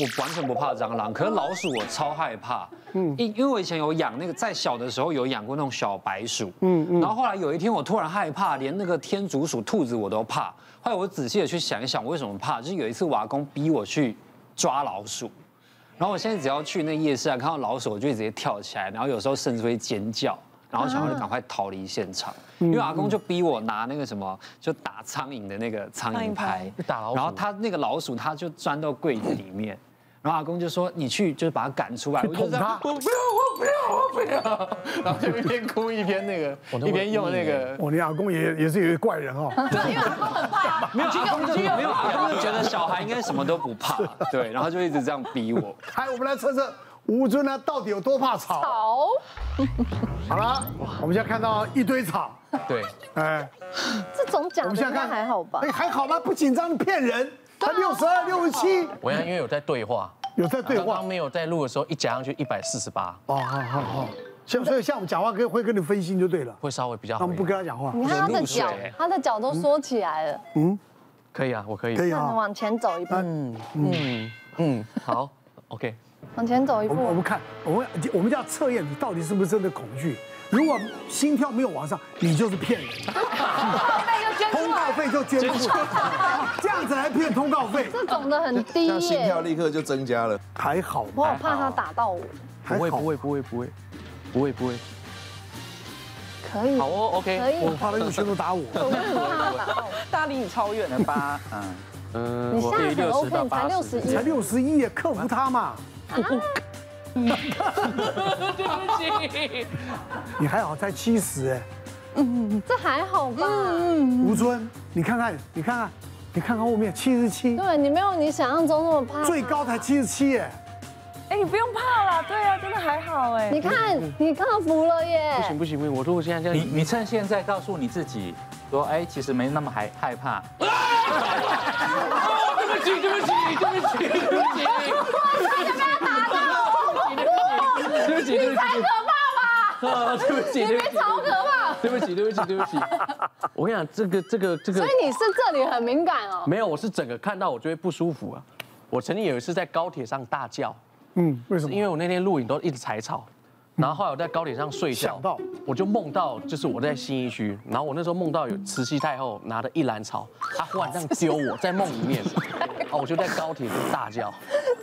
我完全不怕蟑螂，可是老鼠我超害怕。嗯，因因为我以前有养那个，在小的时候有养过那种小白鼠。嗯嗯。然后后来有一天我突然害怕，连那个天竺鼠、兔子我都怕。后来我仔细的去想一想，我为什么怕？就是有一次我阿公逼我去抓老鼠，然后我现在只要去那夜市啊，看到老鼠我就直接跳起来，然后有时候甚至会尖叫。然后想要赶快逃离现场，因为阿公就逼我拿那个什么，就打苍蝇的那个苍蝇拍，打老鼠。然后他那个老鼠，他就钻到柜子里面，然后阿公就说：“你去，就是把他赶出来。”我就说：“我不要，我不要，我不要。”然后就一边哭一边那个，一边用那个。哦，你阿公也也是一个怪人哦。对，因为阿公很怕。没有阿公就没有阿公就觉得小孩应该什么都不怕，对，然后就一直这样逼我。来，我们来测测。吴尊呢，到底有多怕草？草。好了，我们现在看到一堆草。对。哎，这种讲的，我们现在看还好吧？哎，还好吗？不紧张，骗人。他六十二、六十七。我要因为有在对话，有在对话。刚刚没有在录的时候，一夹上去一百四十八。哦，好好好。像所以像我们讲话，跟会跟你分心就对了。会稍微比较。他们不跟他讲话。你看他的脚，他的脚都缩起来了。嗯，可以啊，我可以。可以啊。往前走一步。嗯嗯嗯，好，OK。往前走一步。我们看，我们我们要测验你到底是不是真的恐惧。如果心跳没有往上，你就是骗人。通告费就捐出来，这样子来骗通告费。这种的很低耶。心跳立刻就增加了，还好。我好怕他打到我。不会不会不会不会，不会不会。可以。好哦，OK。可以。我怕他用拳头打我。我怕他打到我。大家离你超远了吧？嗯 嗯。你现在很 OK，才六十一。才六十一，克服他嘛。对不起，你还好才七十哎，嗯，这还好吧？吴尊，你看看，你看看，你看看后面七十七，对你没有你想象中那么怕，最高才七十七耶，哎，你不用怕了，对啊，真的还好哎，你看你克服了耶，不行不行不行，我如果现在这样，你你趁现在告诉你自己说，哎，其实没那么害害怕，对不起对不起对不起对不起。你才可怕吧！对不起，你别超可怕。对不起，对不起，对不起。我跟你讲，这个，这个，这个。所以你是这里很敏感哦？没有，我是整个看到我就会不舒服啊。我曾经有一次在高铁上大叫，嗯，为什么？因为我那天录影都一直踩草，然后后来我在高铁上睡觉，我就梦到就是我在新一区，然后我那时候梦到有慈禧太后拿着一篮草，她忽然这样丢我，在梦里面，哦，我就在高铁上大叫。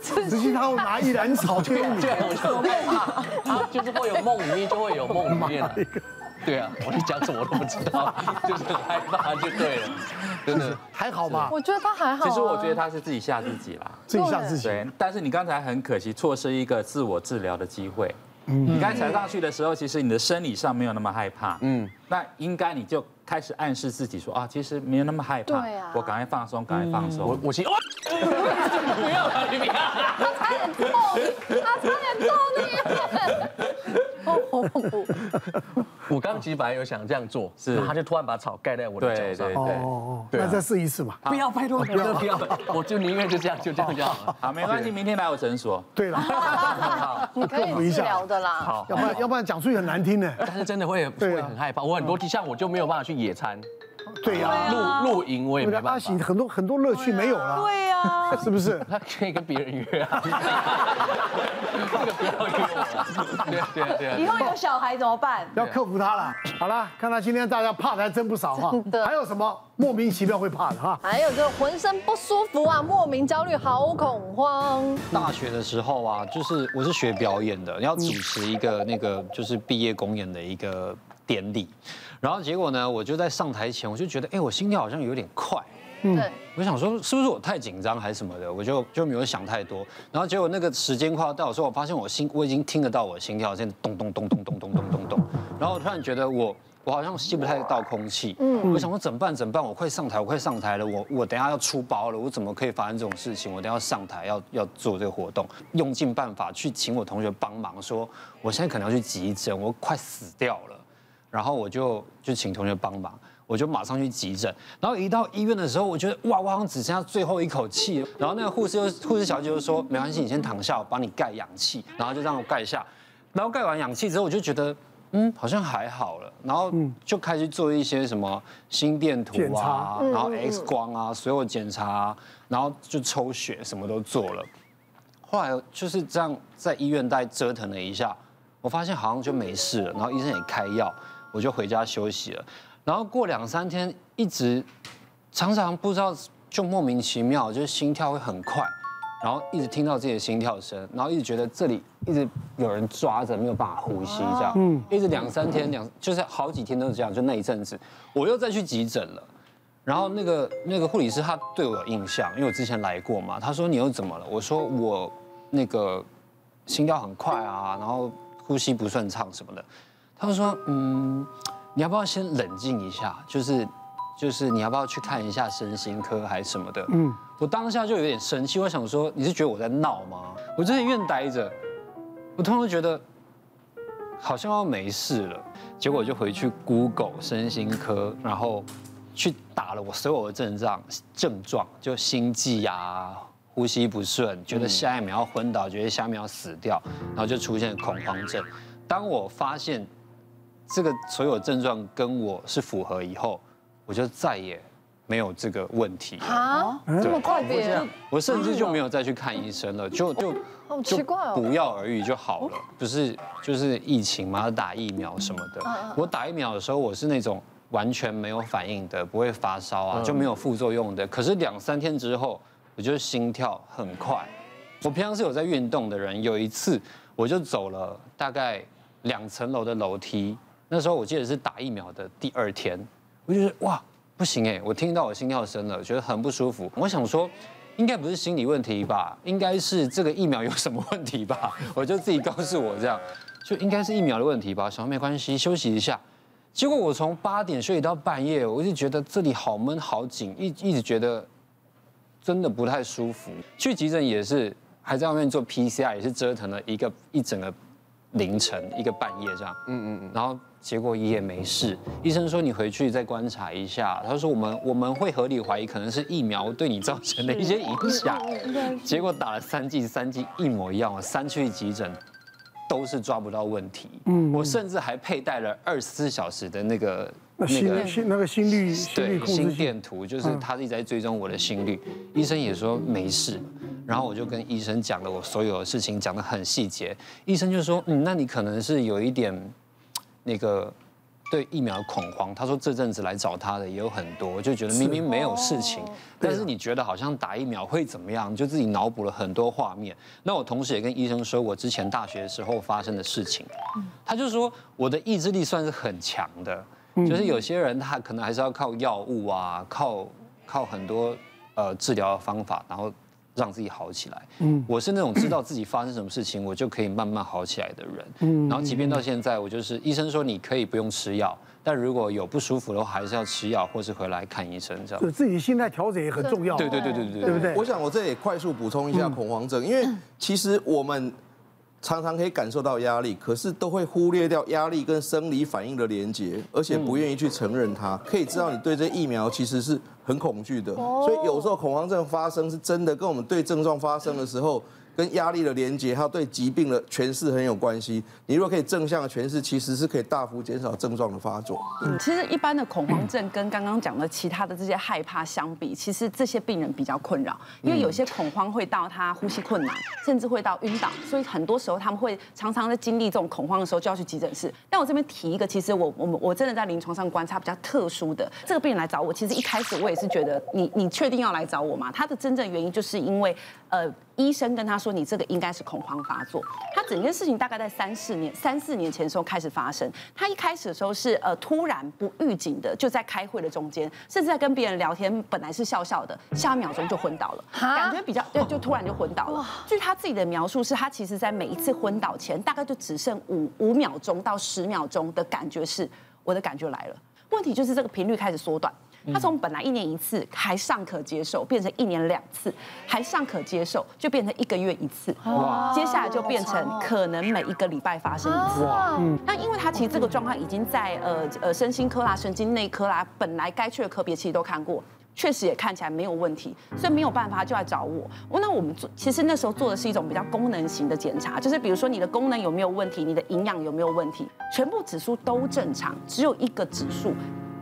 慈禧太后拿一篮草丢你，对，我就怕，就是会有梦里面就会有梦里面，对啊，我在讲什么我都不知道，就是很害怕就对了，真的还好吧？我觉得他还好。其实我觉得他是自己吓自己啦，自己吓自己。对，但是你刚才很可惜错失一个自我治疗的机会。你刚踩上去的时候，其实你的生理上没有那么害怕，嗯，那应该你就开始暗示自己说啊，其实没有那么害怕，对啊，我赶快放松，赶快放松。我我其实 哇，不要了，你不要，他差点揍你，他差点揍你。我刚刚其实本来有想这样做，是，他就突然把草盖在我的脚上。对对那再试一次嘛。不要，拜托，不要，不要，我就宁愿就这样，就这样就 好了。好，没关系，明天来我诊所。对了，你可以治疗的啦。好，要不然要不然讲出去很难听呢。但是真的会会很害怕。我很多像我就没有办法去野餐。对呀，露露营我也没办法。阿喜很多很多乐趣没有了。对呀，是不是？他可以跟别人约啊。这个不要约我。对对对。以后有小孩怎么办？要克服他了。好了，看到今天大家怕的还真不少哈。还有什么莫名其妙会怕的哈？还有就浑身不舒服啊，莫名焦虑，好恐慌。大学的时候啊，就是我是学表演的，要主持一个那个就是毕业公演的一个典礼。然后结果呢，我就在上台前，我就觉得，哎，我心跳好像有点快。嗯，我想说是不是我太紧张还是什么的，我就就没有想太多。然后结果那个时间快要到的时候，我发现我心我已经听得到我心跳，现在咚咚咚咚咚咚咚咚咚。然后我突然觉得我我好像吸不太到空气。嗯，我想说怎么办怎么办？我快上台，我快上台了，我我等下要出包了，我怎么可以发生这种事情？我等下上台要要做这个活动，用尽办法去请我同学帮忙，说我现在可能要去急诊，我快死掉了。然后我就就请同学帮忙，我就马上去急诊。然后一到医院的时候，我觉得哇，我好像只剩下最后一口气。然后那个护士又护士小姐就说：“没关系，你先躺下，我帮你盖氧气。”然后就让我盖下。然后盖完氧气之后，我就觉得嗯，好像还好了。然后就开始做一些什么心电图啊，然后 X 光啊，所有检查，然后就抽血，什么都做了。后来就是这样在医院待折腾了一下，我发现好像就没事了，然后医生也开药，我就回家休息了。然后过两三天，一直常常不知道就莫名其妙，就是心跳会很快，然后一直听到自己的心跳声，然后一直觉得这里一直有人抓着，没有办法呼吸，这样，嗯，一直两三天两就是好几天都是这样，就那一阵子，我又再去急诊了。然后那个那个护理师他对我有印象，因为我之前来过嘛。他说，你又怎么了？我说我那个心跳很快啊，然后呼吸不顺畅什么的。他就说，嗯，你要不要先冷静一下？就是就是你要不要去看一下身心科还是什么的？嗯，我当下就有点生气，我想说你是觉得我在闹吗？我就在医院待着，我突然觉得好像要没事了，结果就回去 Google 身心科，然后。去打了我所有的症状，症状就心悸啊，呼吸不顺，觉得下一秒要昏倒，觉得下一秒要死掉，然后就出现恐慌症。当我发现这个所有症状跟我是符合以后，我就再也没有这个问题了。啊，这么快变？我甚至就没有再去看医生了，就就好奇怪哦，不药而愈就好了。不是就是疫情嘛，打疫苗什么的。我打疫苗的时候，我是那种。完全没有反应的，不会发烧啊，就没有副作用的。可是两三天之后，我就心跳很快。我平常是有在运动的人，有一次我就走了大概两层楼的楼梯。那时候我记得是打疫苗的第二天，我就觉得哇，不行哎，我听到我心跳声了，觉得很不舒服。我想说，应该不是心理问题吧，应该是这个疫苗有什么问题吧？我就自己告诉我这样，就应该是疫苗的问题吧。想说没关系，休息一下。结果我从八点睡到半夜，我就觉得这里好闷好紧，一一直觉得真的不太舒服。去急诊也是还在外面做 PCR，也是折腾了一个一整个凌晨一个半夜这样。嗯嗯嗯。然后结果也没事，医生说你回去再观察一下。他说我们我们会合理怀疑可能是疫苗对你造成的一些影响。结果打了三剂，三剂一模一样，三去急诊。都是抓不到问题，嗯，我甚至还佩戴了二十四小时的那个那个心那个心率对心电图，就是他一直在追踪我的心率，医生也说没事，然后我就跟医生讲了我所有的事情，讲得很细节，医生就说，嗯，那你可能是有一点那个。对疫苗的恐慌，他说这阵子来找他的也有很多，就觉得明明没有事情，但是你觉得好像打疫苗会怎么样，就自己脑补了很多画面。那我同时也跟医生说我之前大学的时候发生的事情，他就说我的意志力算是很强的，就是有些人他可能还是要靠药物啊，靠靠很多呃治疗的方法，然后。让自己好起来。嗯，我是那种知道自己发生什么事情，我就可以慢慢好起来的人。嗯，然后即便到现在，我就是医生说你可以不用吃药，但如果有不舒服的话，还是要吃药或是回来看医生这样。自己心态调整也很重要。对对对对对，对不对？我想我这里快速补充一下恐慌症，因为其实我们。常常可以感受到压力，可是都会忽略掉压力跟生理反应的连结，而且不愿意去承认它。可以知道你对这疫苗其实是很恐惧的，所以有时候恐慌症发生是真的，跟我们对症状发生的时候。跟压力的连接，还有对疾病的诠释很有关系。你如果可以正向的诠释，其实是可以大幅减少症状的发作。嗯，其实一般的恐慌症跟刚刚讲的其他的这些害怕相比，其实这些病人比较困扰，因为有些恐慌会到他呼吸困难，甚至会到晕倒，所以很多时候他们会常常在经历这种恐慌的时候就要去急诊室。但我这边提一个，其实我我们我真的在临床上观察比较特殊的这个病人来找我，其实一开始我也是觉得你你确定要来找我吗？他的真正原因就是因为呃。医生跟他说：“你这个应该是恐慌发作。”他整件事情大概在三四年、三四年前的时候开始发生。他一开始的时候是呃突然不预警的，就在开会的中间，甚至在跟别人聊天，本来是笑笑的，下一秒钟就昏倒了，感觉比较对，就突然就昏倒了。据他自己的描述，是他其实在每一次昏倒前，大概就只剩五五秒钟到十秒钟的感觉是，我的感觉来了。问题就是这个频率开始缩短。他从本来一年一次还尚可接受，变成一年两次还尚可接受，就变成一个月一次。哇！接下来就变成可能每一个礼拜发生一次。哇！嗯。那因为他其实这个状况已经在呃呃身心科啦、神经内科啦，本来该去的科别其实都看过，确实也看起来没有问题，所以没有办法就来找我。那我们做其实那时候做的是一种比较功能型的检查，就是比如说你的功能有没有问题，你的营养有没有问题，全部指数都正常，只有一个指数。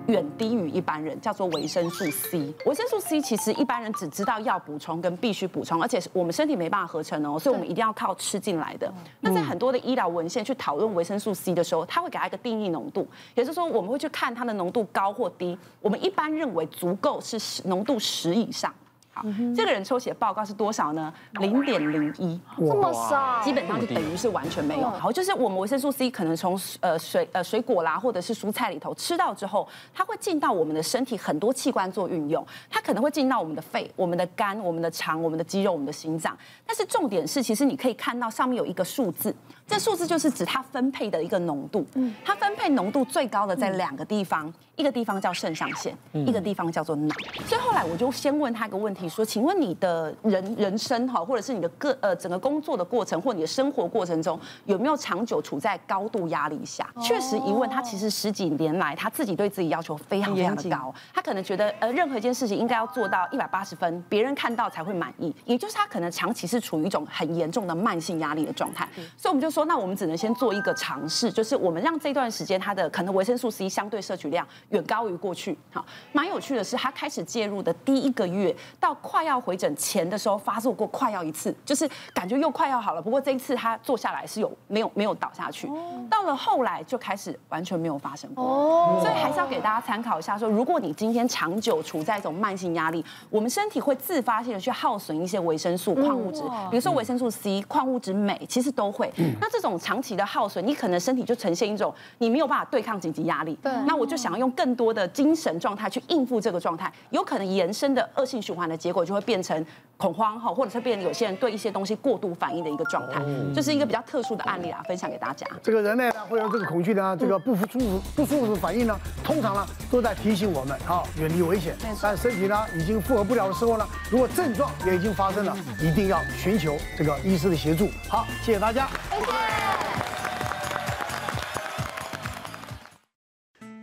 远低于一般人，叫做维生素 C。维生素 C 其实一般人只知道要补充跟必须补充，而且是我们身体没办法合成哦，所以我们一定要靠吃进来的。那在很多的医疗文献去讨论维生素 C 的时候，它会给它一个定义浓度，也就是说我们会去看它的浓度高或低。我们一般认为足够是十浓度十以上。好，这个人抽血报告是多少呢？零点零一，这么少，基本上就等于是完全没有。好，就是我们维生素 C 可能从呃水呃水果啦，或者是蔬菜里头吃到之后，它会进到我们的身体很多器官做运用，它可能会进到我们的肺、我们的肝、我们的肠、我们的肌肉、我们的心脏。但是重点是，其实你可以看到上面有一个数字，这数字就是指它分配的一个浓度。它分配浓度最高的在两个地方，一个地方叫肾上腺，一个地方叫做脑。所以后来我就先问他一个问题。说，请问你的人人生哈，或者是你的个呃整个工作的过程，或你的生活过程中，有没有长久处在高度压力下？确实，一问他其实十几年来，他自己对自己要求非常非常的高。他可能觉得呃任何一件事情应该要做到一百八十分，别人看到才会满意。也就是他可能长期是处于一种很严重的慢性压力的状态。所以我们就说，那我们只能先做一个尝试，就是我们让这段时间他的可能维生素 C 相对摄取量远高于过去。好，蛮有趣的是，他开始介入的第一个月到。快要回诊前的时候发作过，快要一次，就是感觉又快要好了。不过这一次他坐下来是有没有没有倒下去。到了后来就开始完全没有发生过。所以还是要给大家参考一下，说如果你今天长久处在一种慢性压力，我们身体会自发性的去耗损一些维生素、矿物质，比如说维生素 C、矿物质镁，其实都会。那这种长期的耗损，你可能身体就呈现一种你没有办法对抗紧急压力。对。那我就想要用更多的精神状态去应付这个状态，有可能延伸的恶性循环的结果就会变成恐慌哈，或者是变成有些人对一些东西过度反应的一个状态，这是一个比较特殊的案例啊，分享给大家。这个人类呢，会有这个恐惧呢这个不舒服、不舒服的反应呢，通常呢都在提醒我们啊，远离危险。但身体呢已经负荷不了的时候呢，如果症状也已经发生了，一定要寻求这个医师的协助。好，谢谢大家。谢谢。